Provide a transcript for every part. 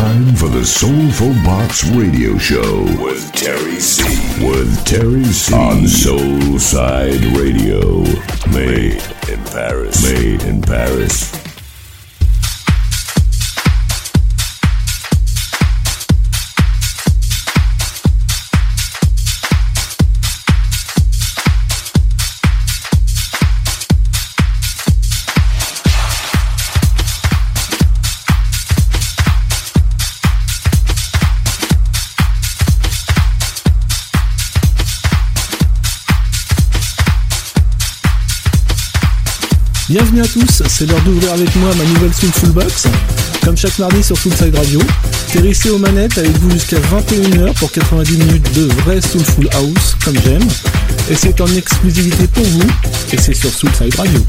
time for the Soulful Box Radio Show with Terry C. With Terry C. On Soulside Radio. Made in Paris. Made in Paris. Bienvenue à tous, c'est l'heure d'ouvrir avec moi ma nouvelle Soulful Box. Comme chaque mardi sur Soulside Radio, Terrissé aux manettes avec vous jusqu'à 21h pour 90 minutes de vrai Soulful House, comme j'aime. Et c'est en exclusivité pour vous, et c'est sur Soulside Radio.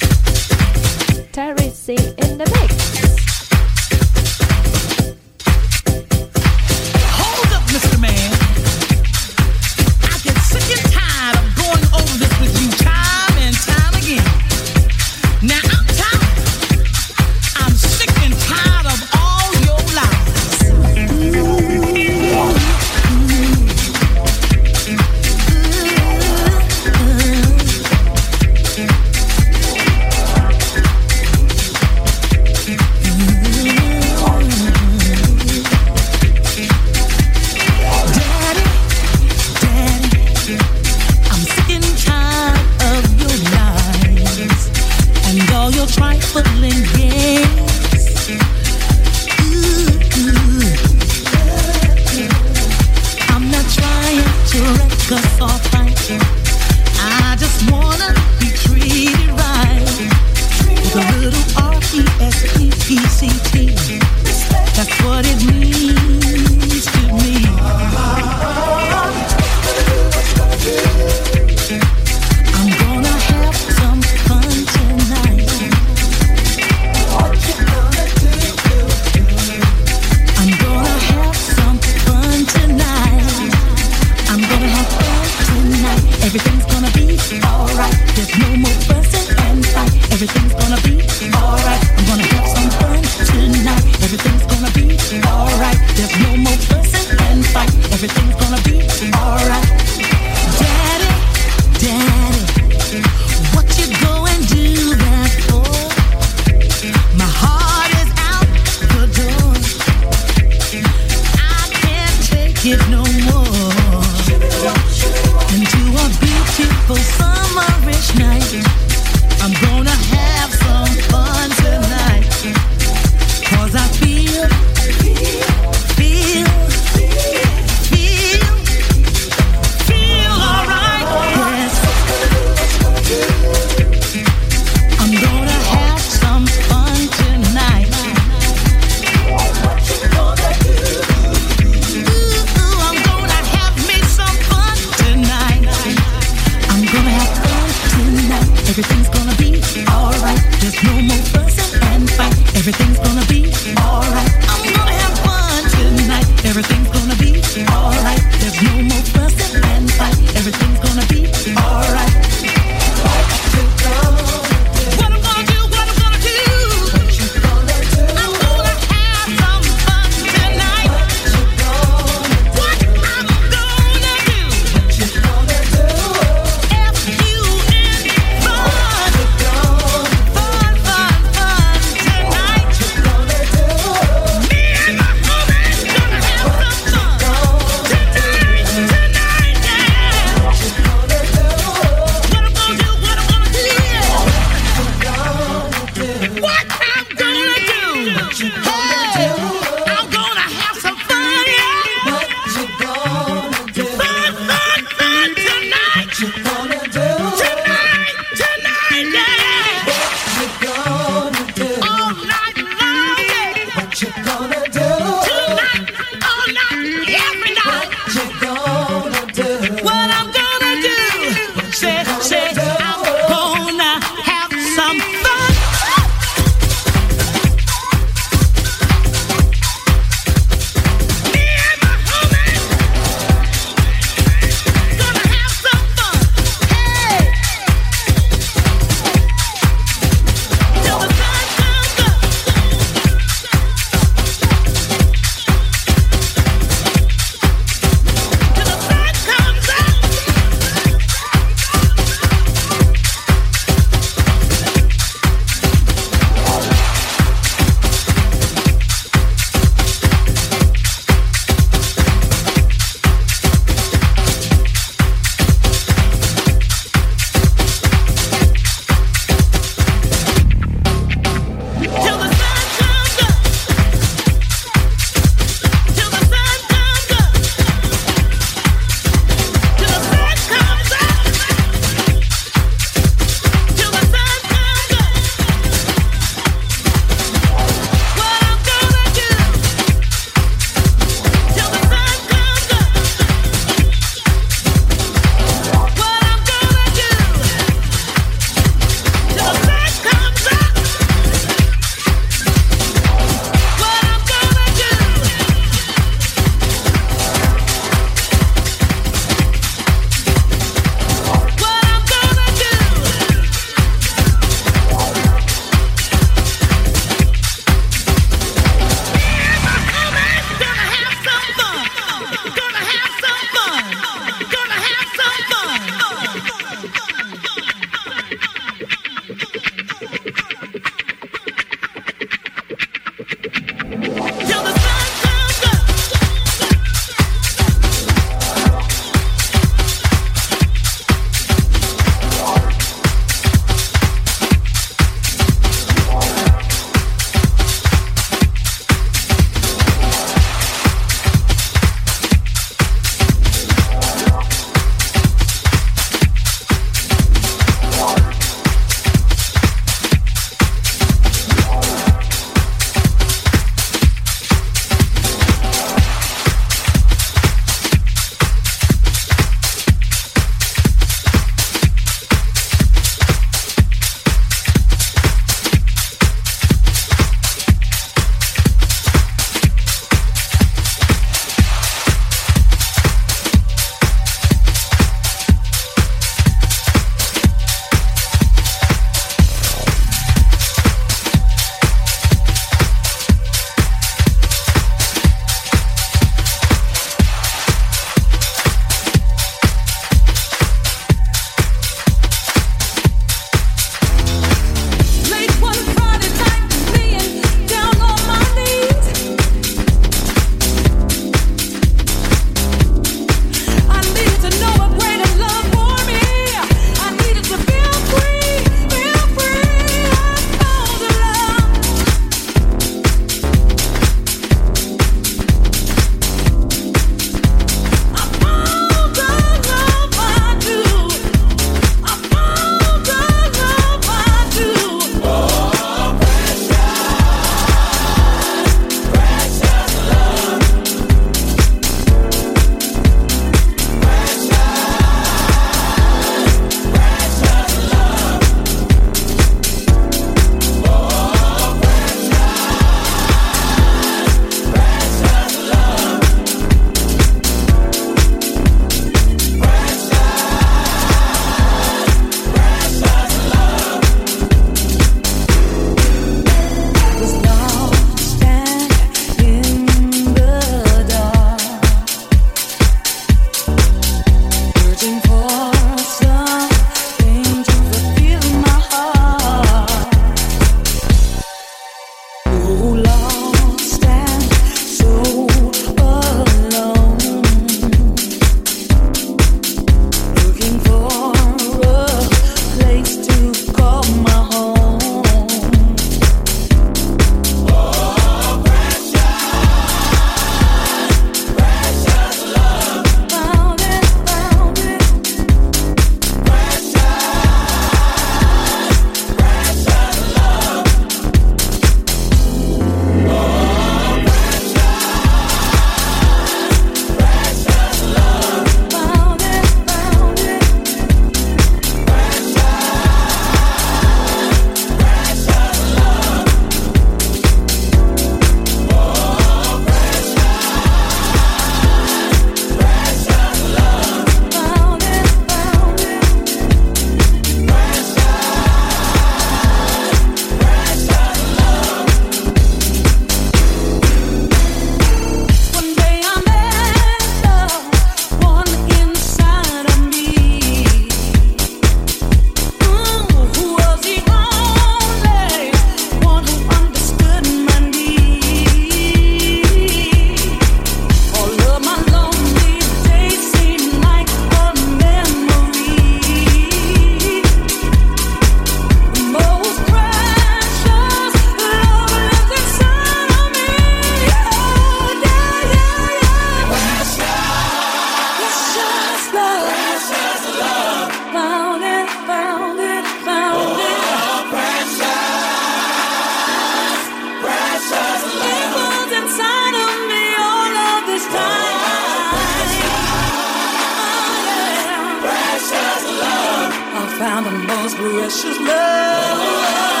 found the most precious love.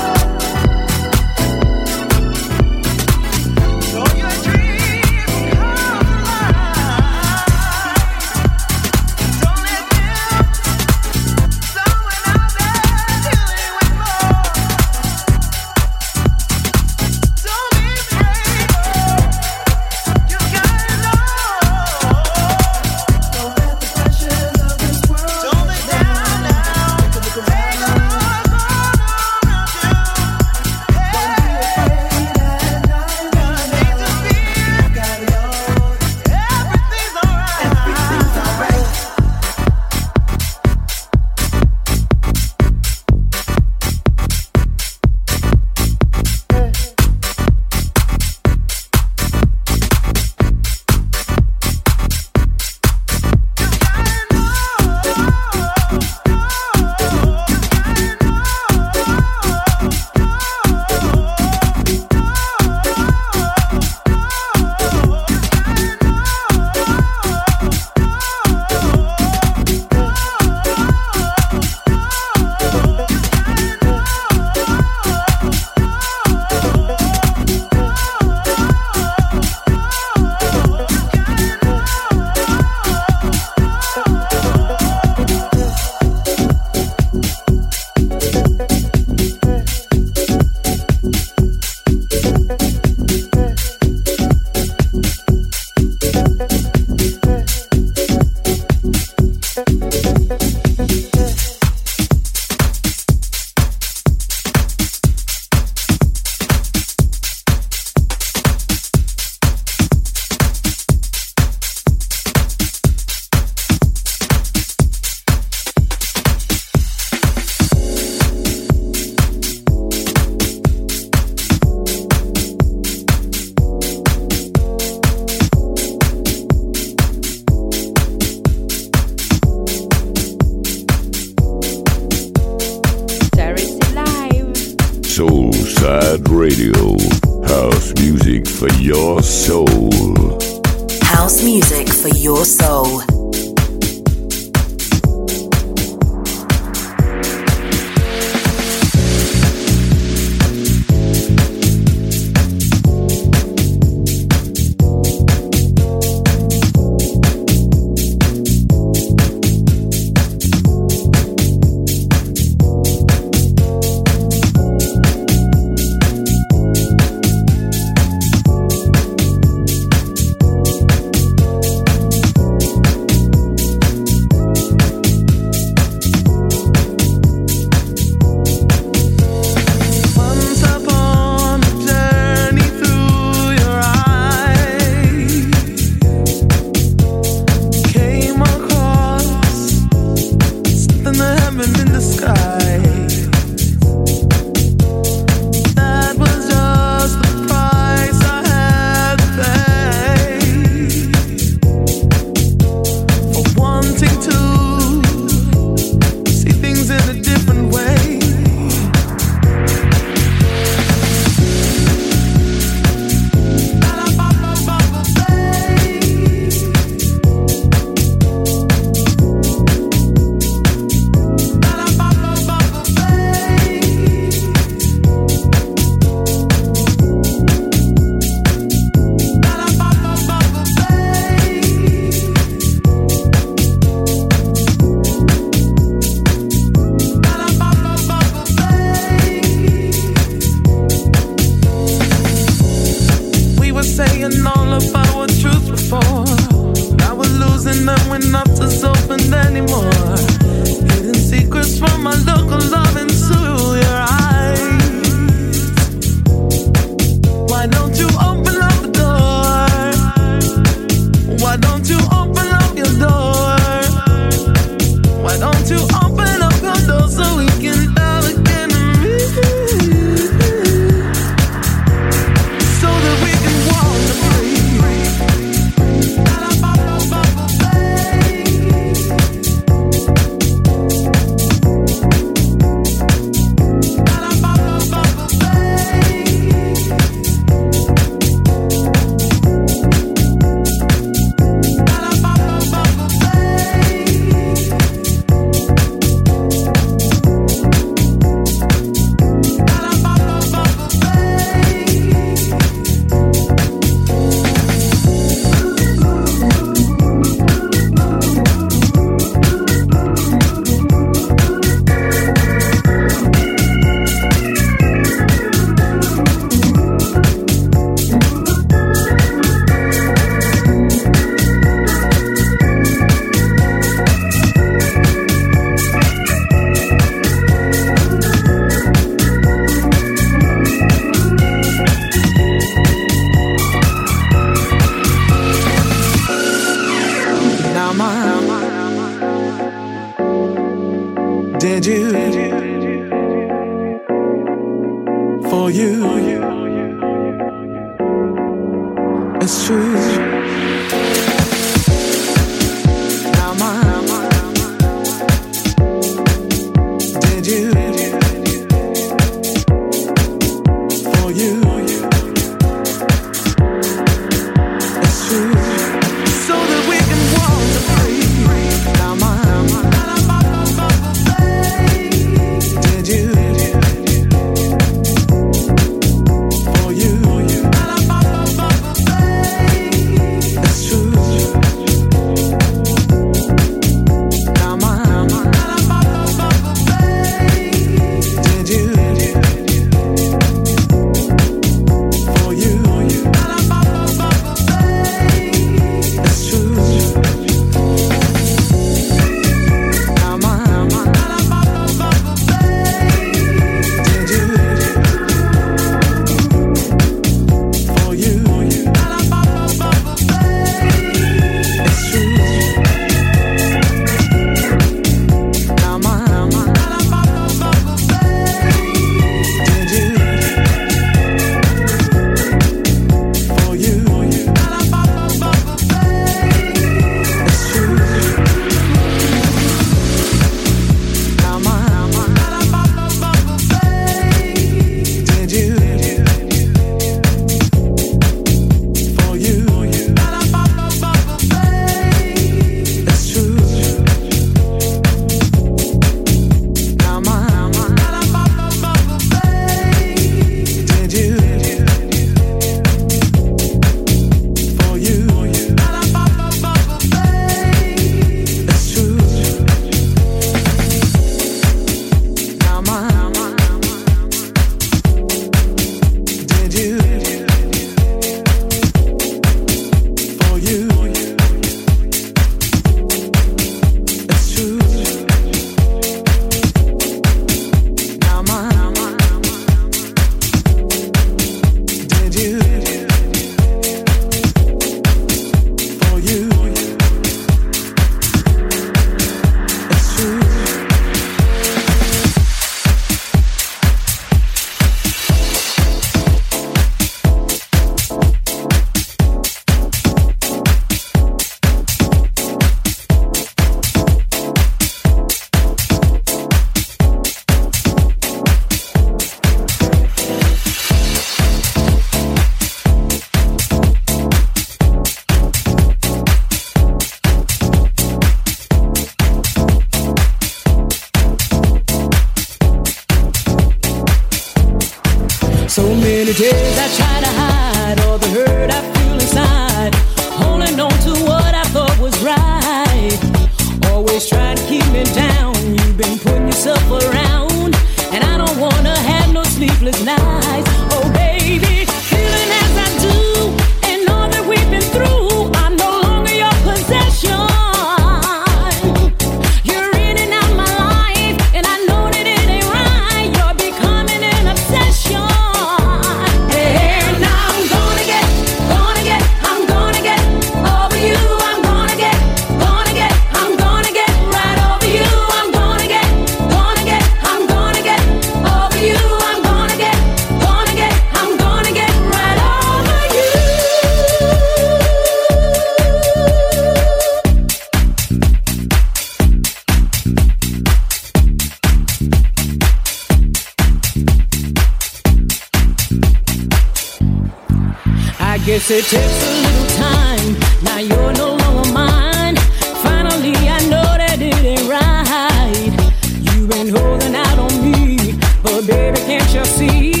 Can't you see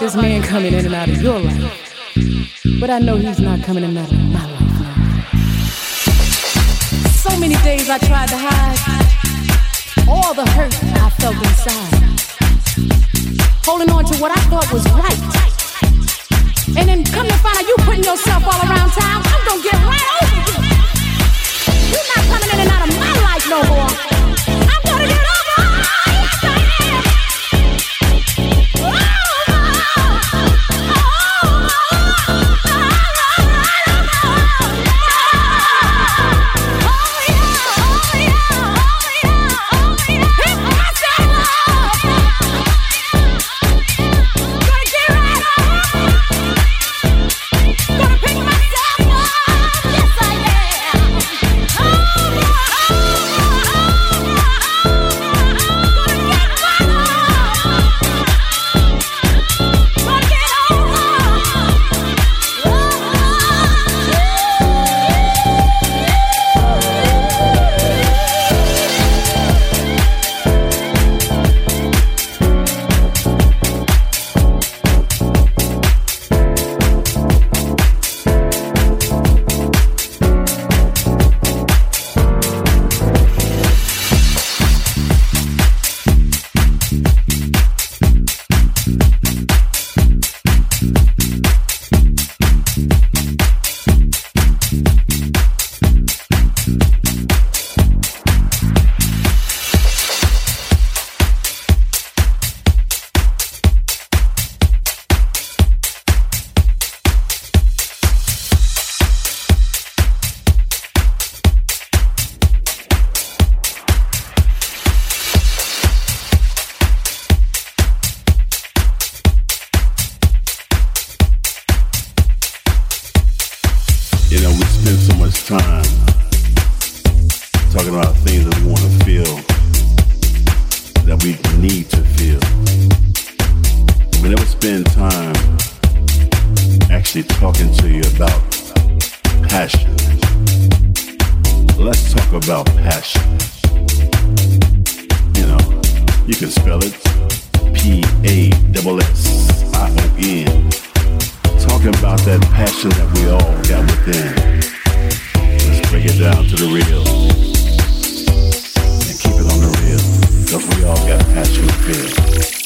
this man coming in and out of your life, but I know he's not coming in and out of my life now. So many days I tried to hide, all the hurt I felt inside. Holding on to what I thought was right. And then come to find out you putting yourself all around town, I'm gonna get right over you. You're not coming in and out of my life no more. We need to feel. We never spend time actually talking to you about passion. Let's talk about passion. You know, you can spell it P A S S I O N talking about that passion that we all got within. Let's break it down to the real. Because we all got passion to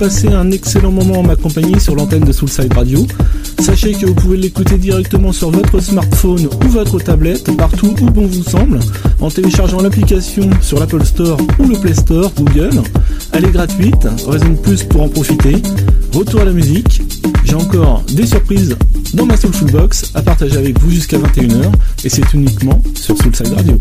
Passez un excellent moment en ma compagnie sur l'antenne de Soulside Radio. Sachez que vous pouvez l'écouter directement sur votre smartphone ou votre tablette, partout où bon vous semble, en téléchargeant l'application sur l'Apple Store ou le Play Store Google. Elle est gratuite, raison de plus pour en profiter. Retour à la musique. J'ai encore des surprises dans ma Soulful Box à partager avec vous jusqu'à 21h et c'est uniquement sur Soulside Radio.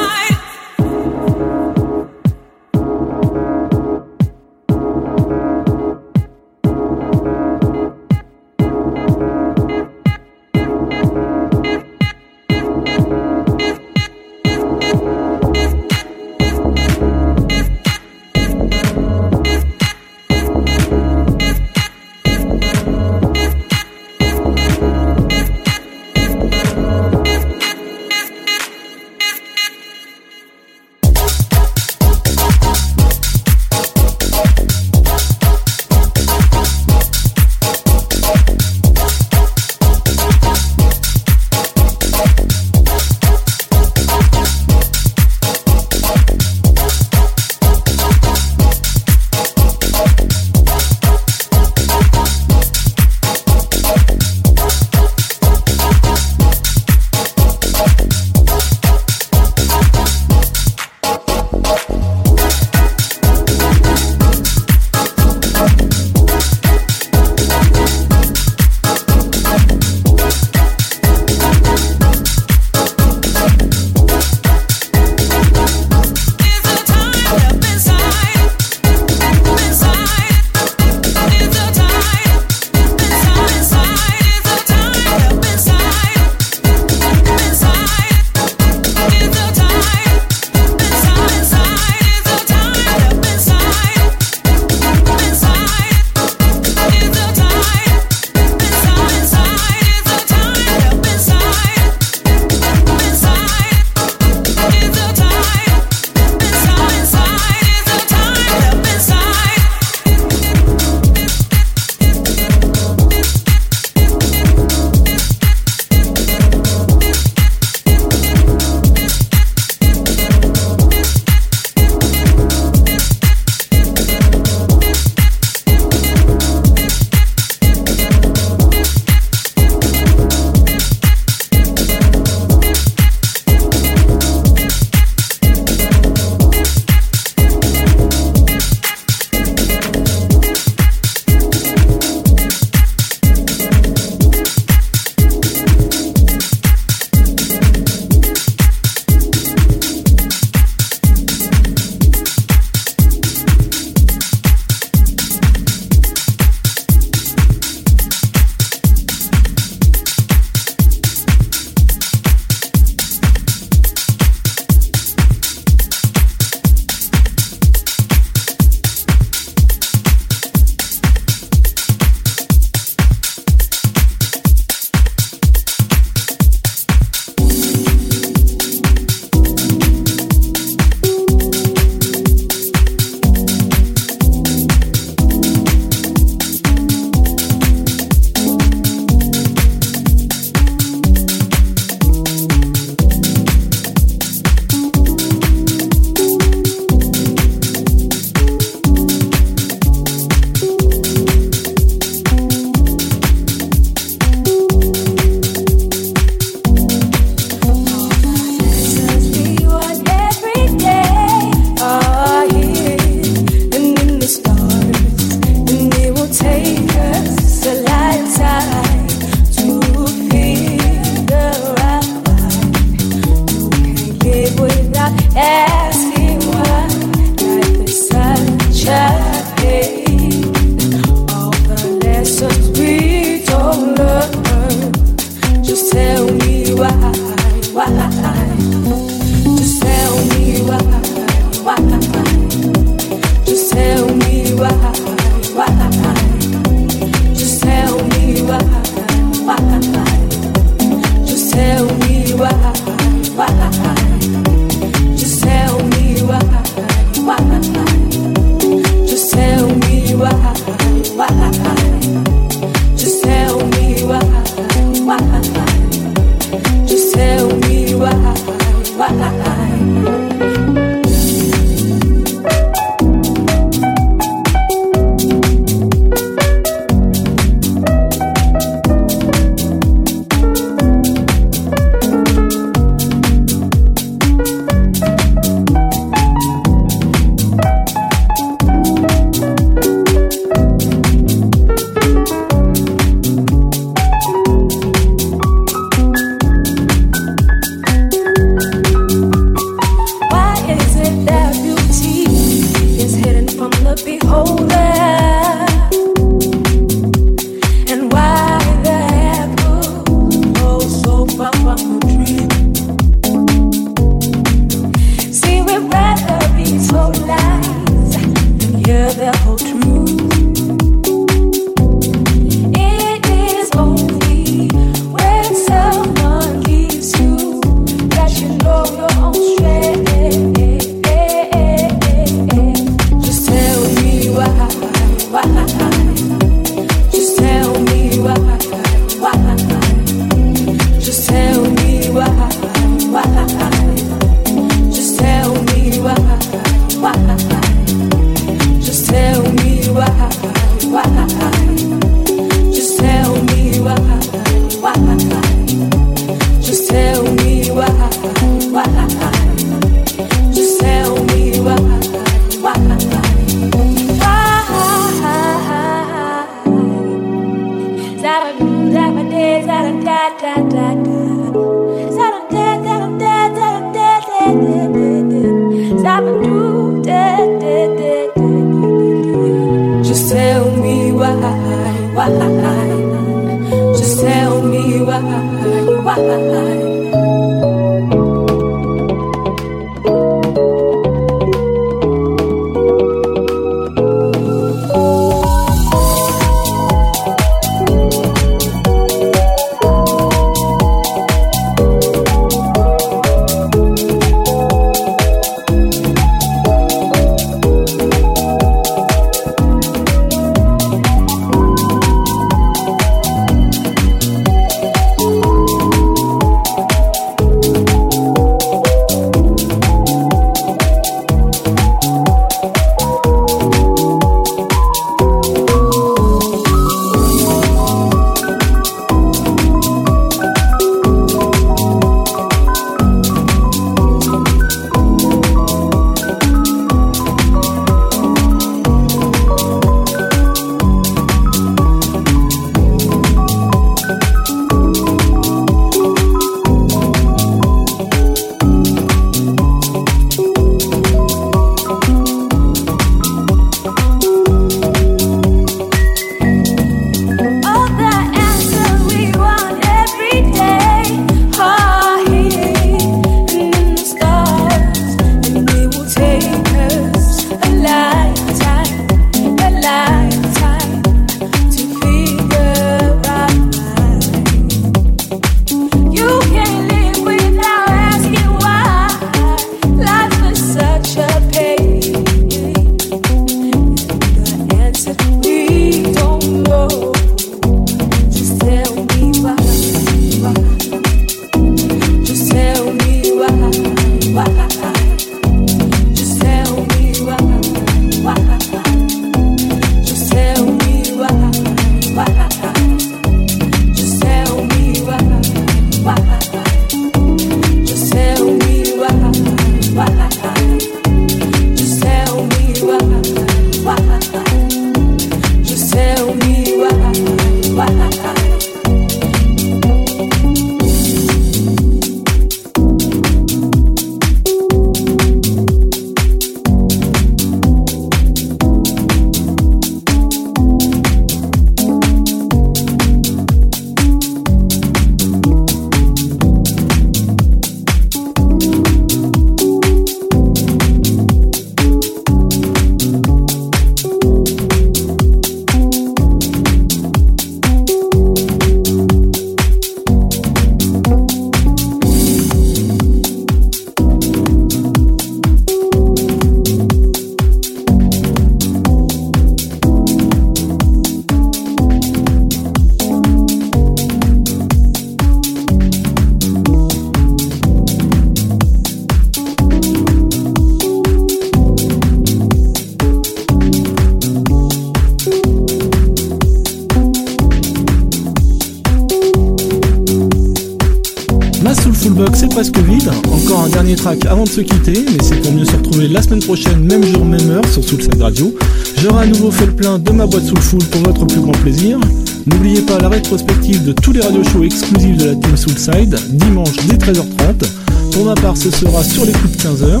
Plein de ma boîte Soulful pour votre plus grand plaisir. N'oubliez pas la rétrospective de tous les radios shows exclusifs de la team Soulside, dimanche dès 13h30. Pour ma part, ce sera sur les coups de 15h.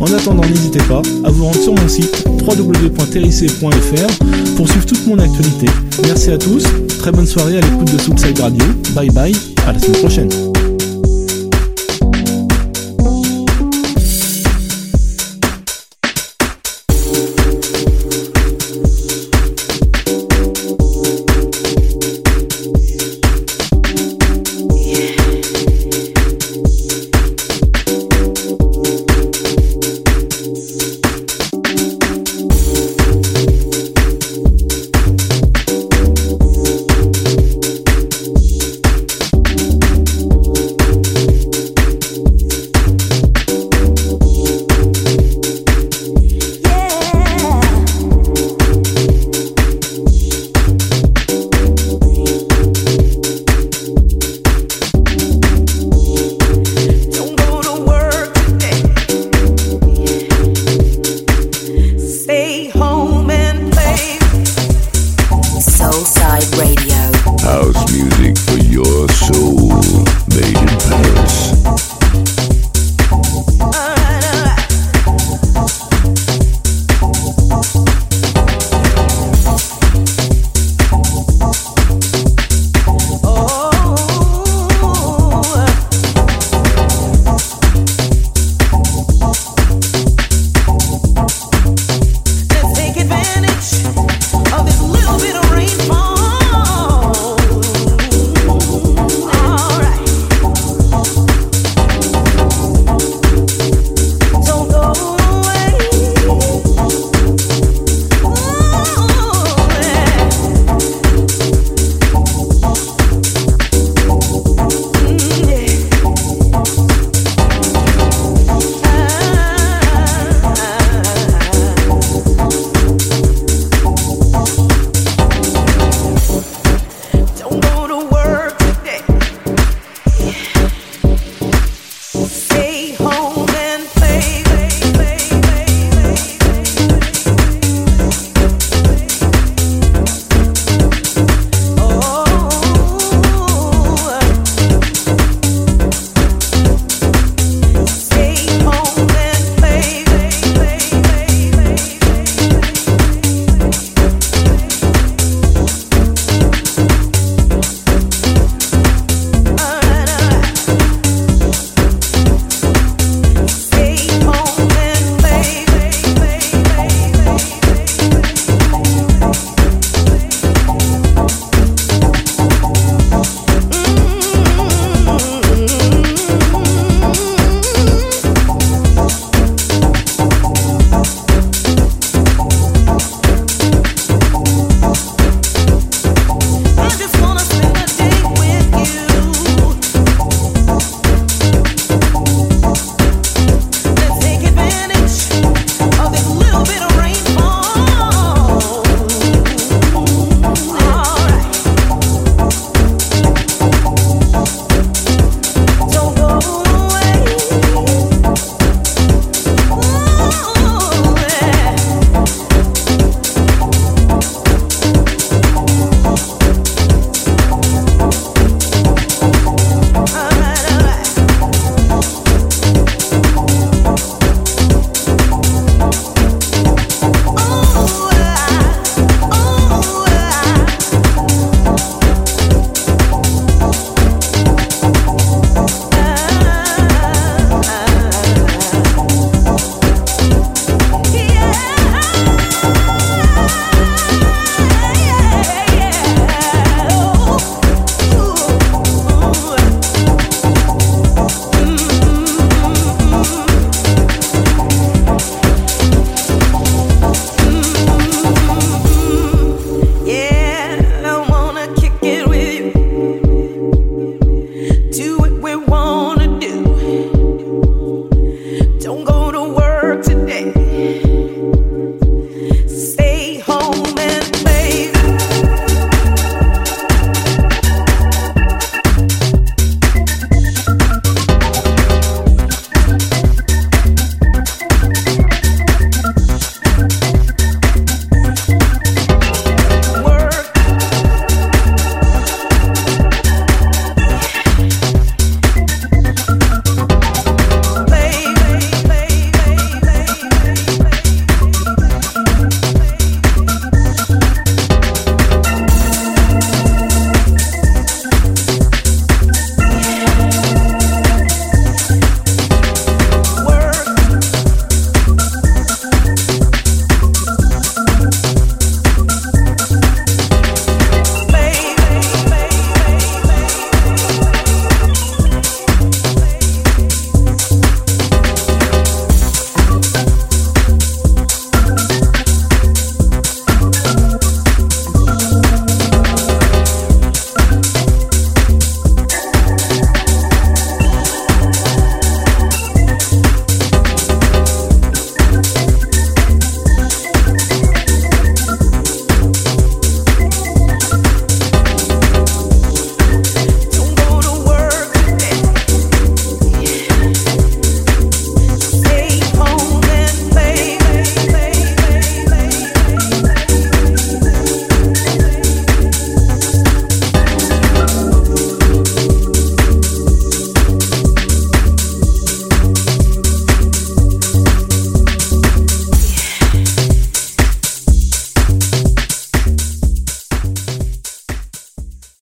En attendant, n'hésitez pas à vous rendre sur mon site www.terric.fr pour suivre toute mon actualité. Merci à tous, très bonne soirée à l'écoute de Soulside Radio. Bye bye, à la semaine prochaine.